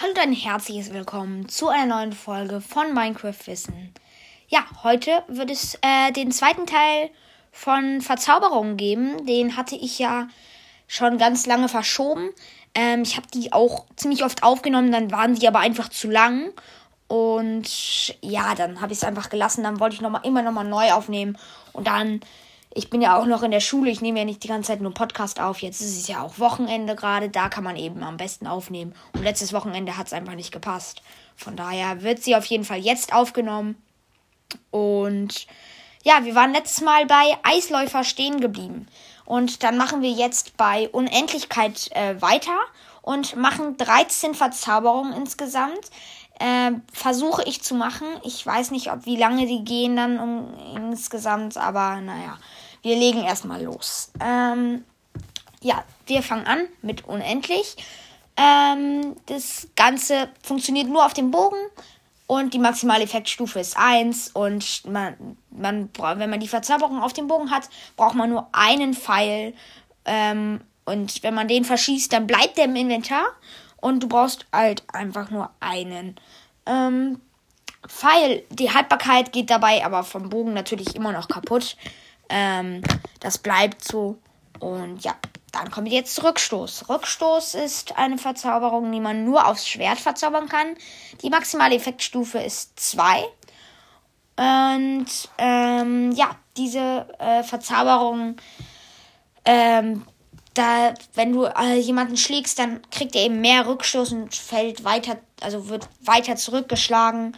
Hallo und ein herzliches Willkommen zu einer neuen Folge von Minecraft Wissen. Ja, heute wird es äh, den zweiten Teil von Verzauberungen geben. Den hatte ich ja schon ganz lange verschoben. Ähm, ich habe die auch ziemlich oft aufgenommen, dann waren die aber einfach zu lang. Und ja, dann habe ich es einfach gelassen. Dann wollte ich noch mal, immer noch mal neu aufnehmen. Und dann ich bin ja auch noch in der Schule, ich nehme ja nicht die ganze Zeit nur Podcast auf. Jetzt ist es ja auch Wochenende gerade, da kann man eben am besten aufnehmen. Und letztes Wochenende hat es einfach nicht gepasst. Von daher wird sie auf jeden Fall jetzt aufgenommen. Und ja, wir waren letztes Mal bei Eisläufer stehen geblieben. Und dann machen wir jetzt bei Unendlichkeit äh, weiter und machen 13 Verzauberungen insgesamt. Äh, versuche ich zu machen. Ich weiß nicht, ob wie lange die gehen dann um, insgesamt, aber naja, wir legen erstmal los. Ähm, ja, wir fangen an mit unendlich. Ähm, das Ganze funktioniert nur auf dem Bogen und die maximale Effektstufe ist 1 und man, man, wenn man die Verzauberung auf dem Bogen hat, braucht man nur einen Pfeil ähm, und wenn man den verschießt, dann bleibt der im Inventar und du brauchst halt einfach nur einen. Ähm, Pfeil, die Haltbarkeit geht dabei aber vom Bogen natürlich immer noch kaputt. Ähm, das bleibt so. Und ja, dann kommt jetzt Rückstoß. Rückstoß ist eine Verzauberung, die man nur aufs Schwert verzaubern kann. Die maximale Effektstufe ist 2. Und ähm, ja, diese äh, Verzauberung ähm, da, wenn du äh, jemanden schlägst, dann kriegt er eben mehr Rückstoß und fällt weiter, also wird weiter zurückgeschlagen.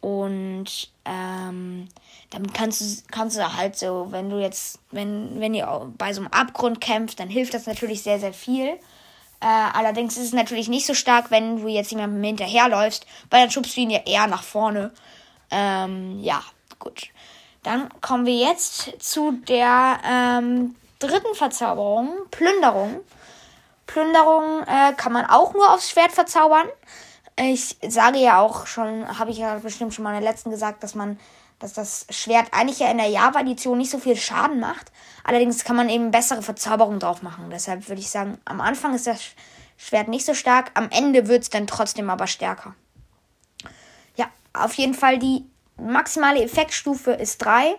Und ähm, damit kannst du, kannst du halt so, wenn du jetzt, wenn, wenn ihr bei so einem Abgrund kämpft, dann hilft das natürlich sehr, sehr viel. Äh, allerdings ist es natürlich nicht so stark, wenn du jetzt jemandem hinterherläufst, weil dann schubst du ihn ja eher nach vorne. Ähm, ja, gut. Dann kommen wir jetzt zu der ähm, dritten Verzauberung, Plünderung. Plünderung äh, kann man auch nur aufs Schwert verzaubern. Ich sage ja auch schon, habe ich ja bestimmt schon mal in der letzten gesagt, dass man, dass das Schwert eigentlich ja in der Java-Edition nicht so viel Schaden macht. Allerdings kann man eben bessere Verzauberungen drauf machen. Deshalb würde ich sagen, am Anfang ist das Schwert nicht so stark, am Ende wird es dann trotzdem aber stärker. Ja, auf jeden Fall die maximale Effektstufe ist 3.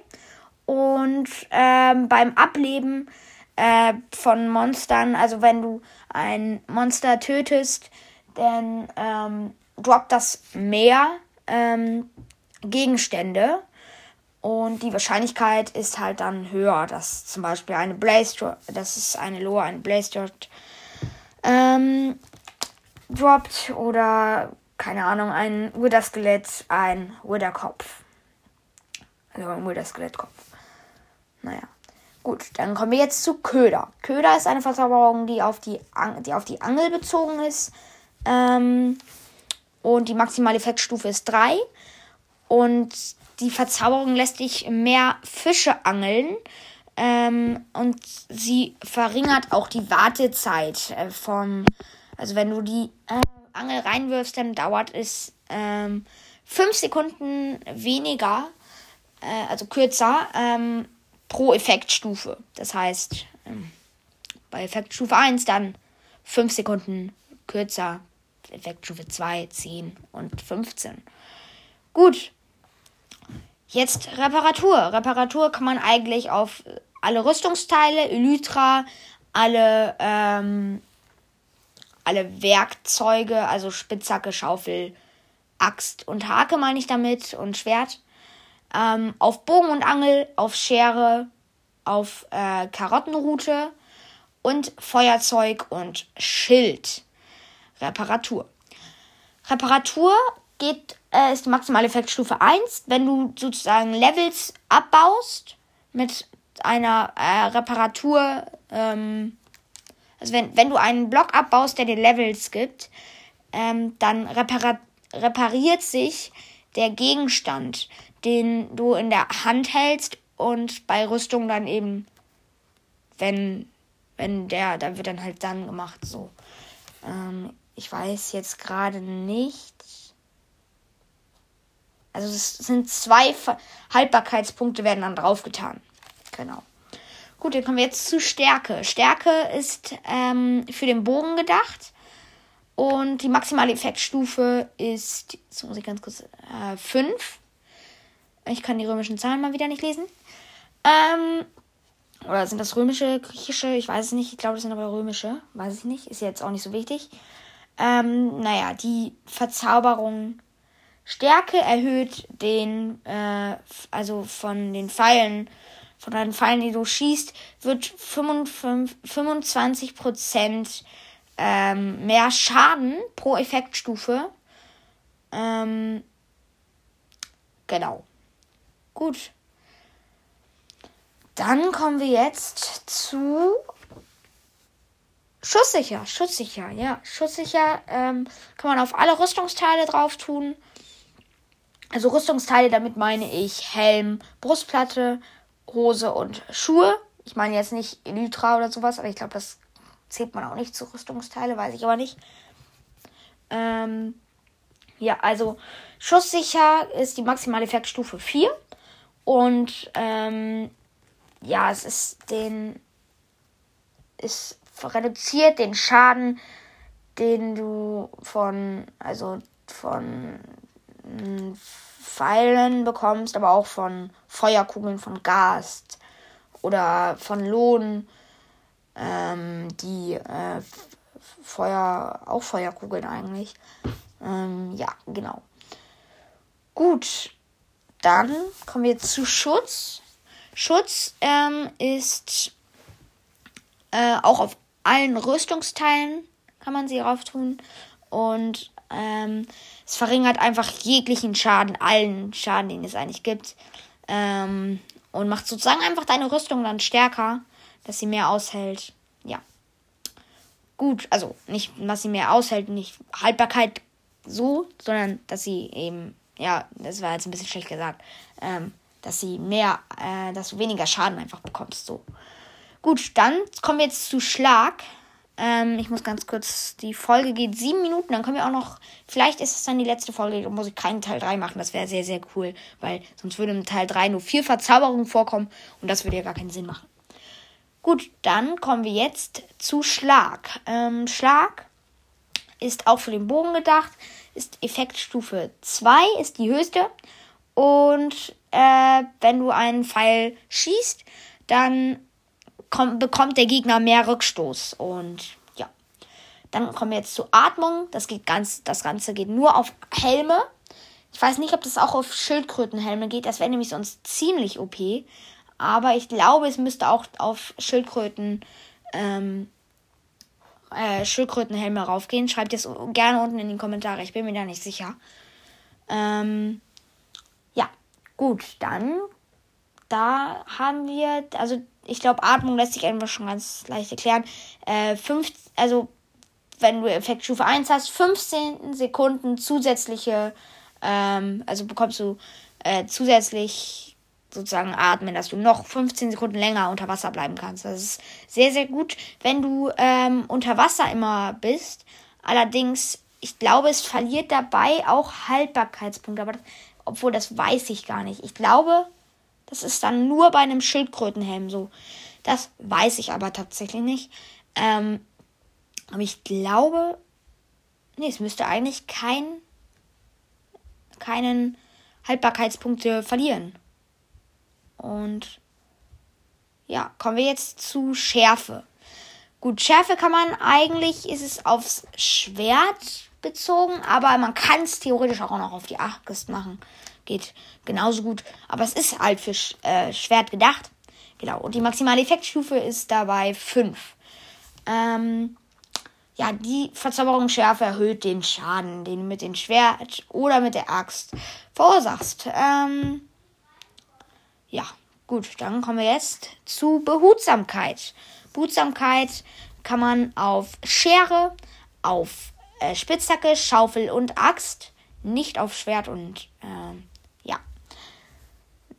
Und ähm, beim Ableben äh, von Monstern, also wenn du ein Monster tötest, dann ähm, droppt das mehr ähm, Gegenstände. Und die Wahrscheinlichkeit ist halt dann höher, dass zum Beispiel eine Blaze, das ist eine Lore, eine Blaze ähm, droppt oder keine Ahnung, ein Wither-Skelett, ein Wither-Kopf. Also ein Wither-Skelettkopf. Naja. Gut, dann kommen wir jetzt zu Köder. Köder ist eine Verzauberung, die auf die, An die, auf die Angel bezogen ist. Ähm, und die maximale Effektstufe ist 3. Und die Verzauberung lässt dich mehr Fische angeln. Ähm, und sie verringert auch die Wartezeit äh, vom. Also, wenn du die äh, Angel reinwirfst, dann dauert es 5 ähm, Sekunden weniger, äh, also kürzer. Ähm, pro Effektstufe. Das heißt, ähm, bei Effektstufe 1 dann 5 Sekunden kürzer, Effektstufe 2, 10 und 15. Gut. Jetzt Reparatur. Reparatur kann man eigentlich auf alle Rüstungsteile, Elytra, alle, ähm, alle Werkzeuge, also Spitzhacke, Schaufel, Axt und Hake meine ich damit und Schwert ähm, auf Bogen und Angel, auf Schere, auf äh, Karottenrute und Feuerzeug und Schild. Reparatur. Reparatur geht, äh, ist die maximale Effektstufe 1. Wenn du sozusagen Levels abbaust mit einer äh, Reparatur, ähm, also wenn, wenn du einen Block abbaust, der dir Levels gibt, ähm, dann repariert sich der Gegenstand den du in der Hand hältst und bei Rüstung dann eben, wenn, wenn der, da wird dann halt dann gemacht, so. Ähm, ich weiß jetzt gerade nicht. Also es sind zwei Haltbarkeitspunkte werden dann draufgetan. Genau. Gut, dann kommen wir jetzt zu Stärke. Stärke ist ähm, für den Bogen gedacht. Und die maximale Effektstufe ist, jetzt muss ich ganz kurz, 5. Äh, ich kann die römischen Zahlen mal wieder nicht lesen. Ähm, oder sind das römische, griechische? Ich weiß es nicht. Ich glaube, das sind aber römische. Weiß ich nicht. Ist jetzt auch nicht so wichtig. Ähm, naja, die Verzauberung Stärke erhöht den, äh, also von den Pfeilen, von den Pfeilen, die du schießt, wird 55, 25% ähm, mehr Schaden pro Effektstufe. Ähm, genau. Gut. Dann kommen wir jetzt zu Schusssicher, schusssicher, ja. Schusssicher ähm, kann man auf alle Rüstungsteile drauf tun. Also Rüstungsteile, damit meine ich Helm, Brustplatte, Hose und Schuhe. Ich meine jetzt nicht Elytra oder sowas, aber ich glaube, das zählt man auch nicht zu Rüstungsteile, weiß ich aber nicht. Ähm, ja, also schusssicher ist die maximale Effektstufe 4. Und ähm, ja, es ist den. Es reduziert den Schaden, den du von, also von hm, Pfeilen bekommst, aber auch von Feuerkugeln, von Gas oder von Lohn, ähm, die äh, Feuer, auch Feuerkugeln eigentlich. Ähm, ja, genau. Gut, dann kommen wir zu Schutz. Schutz ähm, ist äh, auch auf allen Rüstungsteilen kann man sie drauf tun. Und ähm, es verringert einfach jeglichen Schaden, allen Schaden, den es eigentlich gibt. Ähm, und macht sozusagen einfach deine Rüstung dann stärker, dass sie mehr aushält. Ja. Gut, also nicht, dass sie mehr aushält, nicht Haltbarkeit so, sondern dass sie eben, ja, das war jetzt ein bisschen schlecht gesagt, ähm, dass sie mehr, äh, dass du weniger Schaden einfach bekommst, so. Gut, dann kommen wir jetzt zu Schlag. Ähm, ich muss ganz kurz, die Folge geht sieben Minuten, dann können wir auch noch, vielleicht ist es dann die letzte Folge, da muss ich keinen Teil 3 machen, das wäre sehr, sehr cool, weil sonst würde im Teil 3 nur vier Verzauberungen vorkommen und das würde ja gar keinen Sinn machen. Gut, dann kommen wir jetzt zu Schlag. Ähm, Schlag ist auch für den Bogen gedacht, ist Effektstufe 2, ist die höchste. Und äh, wenn du einen Pfeil schießt, dann kommt, bekommt der Gegner mehr Rückstoß. Und ja. Dann kommen wir jetzt zur Atmung. Das, geht ganz, das Ganze geht nur auf Helme. Ich weiß nicht, ob das auch auf Schildkrötenhelme geht. Das wäre nämlich sonst ziemlich OP. Aber ich glaube, es müsste auch auf Schildkröten, ähm, äh, Schildkrötenhelme raufgehen. Schreibt es gerne unten in die Kommentare. Ich bin mir da nicht sicher. Ähm, ja, gut, dann da haben wir, also ich glaube, Atmung lässt sich einfach schon ganz leicht erklären. Äh, fünf, also, wenn du Effektstufe 1 hast, 15 Sekunden zusätzliche, ähm, also bekommst du äh, zusätzlich sozusagen atmen, dass du noch 15 Sekunden länger unter Wasser bleiben kannst. Das ist sehr, sehr gut, wenn du ähm, unter Wasser immer bist. Allerdings, ich glaube, es verliert dabei auch Haltbarkeitspunkte. Aber das, obwohl, das weiß ich gar nicht. Ich glaube, das ist dann nur bei einem Schildkrötenhelm so. Das weiß ich aber tatsächlich nicht. Ähm, aber ich glaube, nee, es müsste eigentlich kein, keinen Haltbarkeitspunkte verlieren. Und ja, kommen wir jetzt zu Schärfe. Gut, Schärfe kann man eigentlich, ist es aufs Schwert bezogen, aber man kann es theoretisch auch noch auf die Axt machen geht genauso gut. Aber es ist halt für äh, Schwert gedacht. Genau. Und die maximale Effektstufe ist dabei 5. Ähm, ja, die Verzauberungsschärfe erhöht den Schaden, den du mit dem Schwert oder mit der Axt verursachst. Ähm, ja, gut, dann kommen wir jetzt zu Behutsamkeit. Behutsamkeit kann man auf Schere, auf äh, Spitzhacke, Schaufel und Axt, nicht auf Schwert und ähm,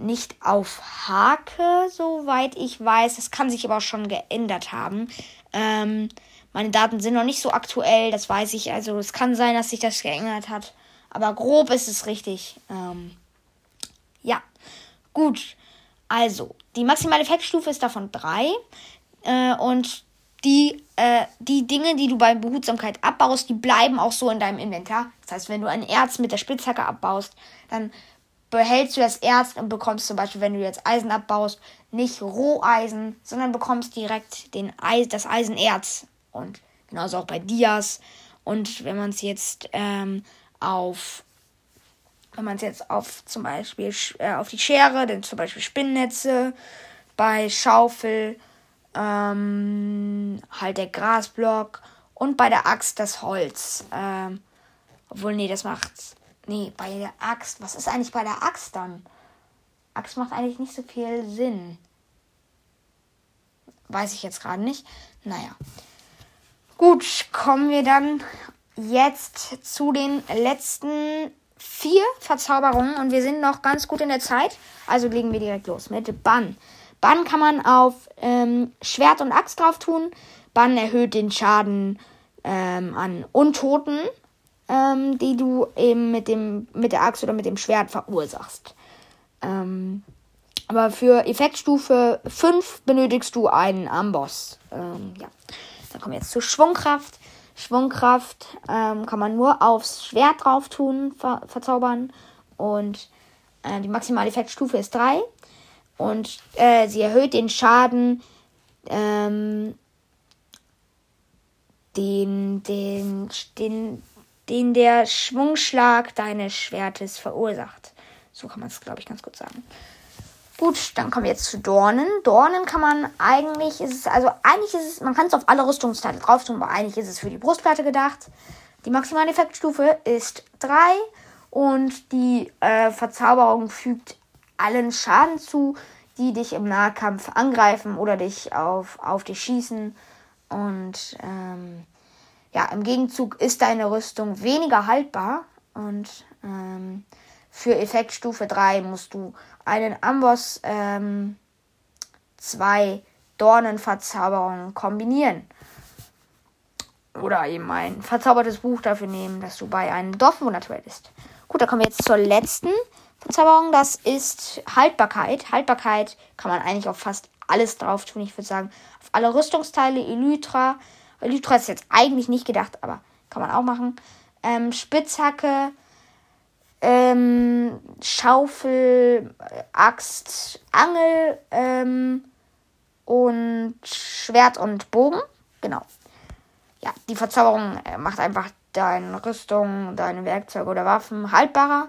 nicht auf Hake, soweit ich weiß. Das kann sich aber auch schon geändert haben. Ähm, meine Daten sind noch nicht so aktuell, das weiß ich. Also es kann sein, dass sich das geändert hat. Aber grob ist es richtig. Ähm, ja, gut. Also, die maximale Effektstufe ist davon 3. Äh, und die, äh, die Dinge, die du bei Behutsamkeit abbaust, die bleiben auch so in deinem Inventar. Das heißt, wenn du ein Erz mit der Spitzhacke abbaust, dann behältst du das Erz und bekommst zum Beispiel, wenn du jetzt Eisen abbaust, nicht Roheisen, sondern bekommst direkt den Eis, das Eisenerz. Und genauso auch bei Dias. Und wenn man es jetzt ähm, auf, wenn man es jetzt auf zum Beispiel äh, auf die Schere, dann zum Beispiel Spinnnetze, bei Schaufel ähm, halt der Grasblock und bei der Axt das Holz. Ähm, obwohl, nee, das macht's. Nee, bei der Axt. Was ist eigentlich bei der Axt dann? Axt macht eigentlich nicht so viel Sinn. Weiß ich jetzt gerade nicht. Naja. Gut, kommen wir dann jetzt zu den letzten vier Verzauberungen und wir sind noch ganz gut in der Zeit. Also legen wir direkt los mit Bann. Bann kann man auf ähm, Schwert und Axt drauf tun. Bann erhöht den Schaden ähm, an Untoten, ähm, die du eben mit, dem, mit der Axt oder mit dem Schwert verursachst. Ähm, aber für Effektstufe 5 benötigst du einen Amboss. Ähm, ja. Dann kommen wir jetzt zur Schwungkraft. Schwungkraft ähm, kann man nur aufs Schwert drauf tun, ver verzaubern. Und äh, die maximale Effektstufe ist 3. Und äh, sie erhöht den Schaden, ähm, den, den, den, den der Schwungschlag deines Schwertes verursacht. So kann man es, glaube ich, ganz gut sagen. Gut, dann kommen wir jetzt zu Dornen. Dornen kann man eigentlich, ist es, also eigentlich ist es, man kann es auf alle Rüstungsteile drauf tun, aber eigentlich ist es für die Brustplatte gedacht. Die maximale Effektstufe ist 3 und die äh, Verzauberung fügt allen Schaden zu, die dich im Nahkampf angreifen oder dich auf, auf dich schießen. Und ähm, ja, im Gegenzug ist deine Rüstung weniger haltbar. Und ähm, für Effektstufe 3 musst du einen Amboss ähm, zwei Dornenverzauberungen kombinieren. Oder eben ein verzaubertes Buch dafür nehmen, dass du bei einem Dorfbewohner tradest. Gut, da kommen wir jetzt zur letzten Verzauberung, das ist Haltbarkeit. Haltbarkeit kann man eigentlich auf fast alles drauf tun. Ich würde sagen, auf alle Rüstungsteile, Elytra. Elytra ist jetzt eigentlich nicht gedacht, aber kann man auch machen. Ähm, Spitzhacke, ähm, Schaufel, Axt, Angel ähm, und Schwert und Bogen. Genau. Ja, die Verzauberung äh, macht einfach deine Rüstung, deine Werkzeuge oder Waffen haltbarer.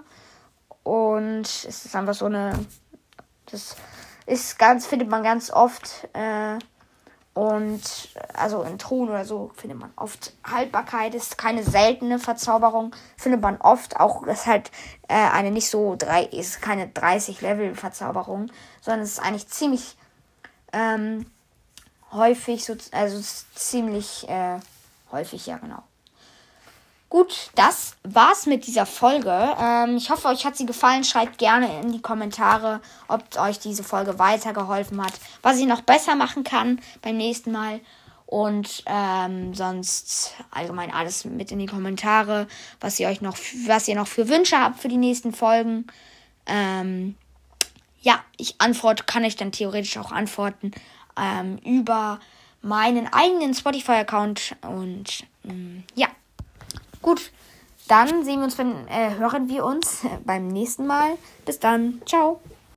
Und es ist einfach so eine. Das ist ganz, findet man ganz oft. Äh, und also in Truhen oder so findet man oft Haltbarkeit, ist keine seltene Verzauberung, findet man oft auch, ist halt äh, eine nicht so drei, ist keine 30 Level Verzauberung, sondern es ist eigentlich ziemlich ähm, häufig, so, also ziemlich äh, häufig, ja genau. Gut, das war's mit dieser Folge. Ähm, ich hoffe, euch hat sie gefallen. Schreibt gerne in die Kommentare, ob euch diese Folge weitergeholfen hat, was ich noch besser machen kann beim nächsten Mal. Und ähm, sonst allgemein alles mit in die Kommentare, was ihr euch noch, was ihr noch für Wünsche habt für die nächsten Folgen. Ähm, ja, ich antworte, kann ich dann theoretisch auch antworten ähm, über meinen eigenen Spotify-Account. Und ähm, ja. Gut, dann sehen wir uns, wenn, äh, hören wir uns beim nächsten Mal. Bis dann. Ciao.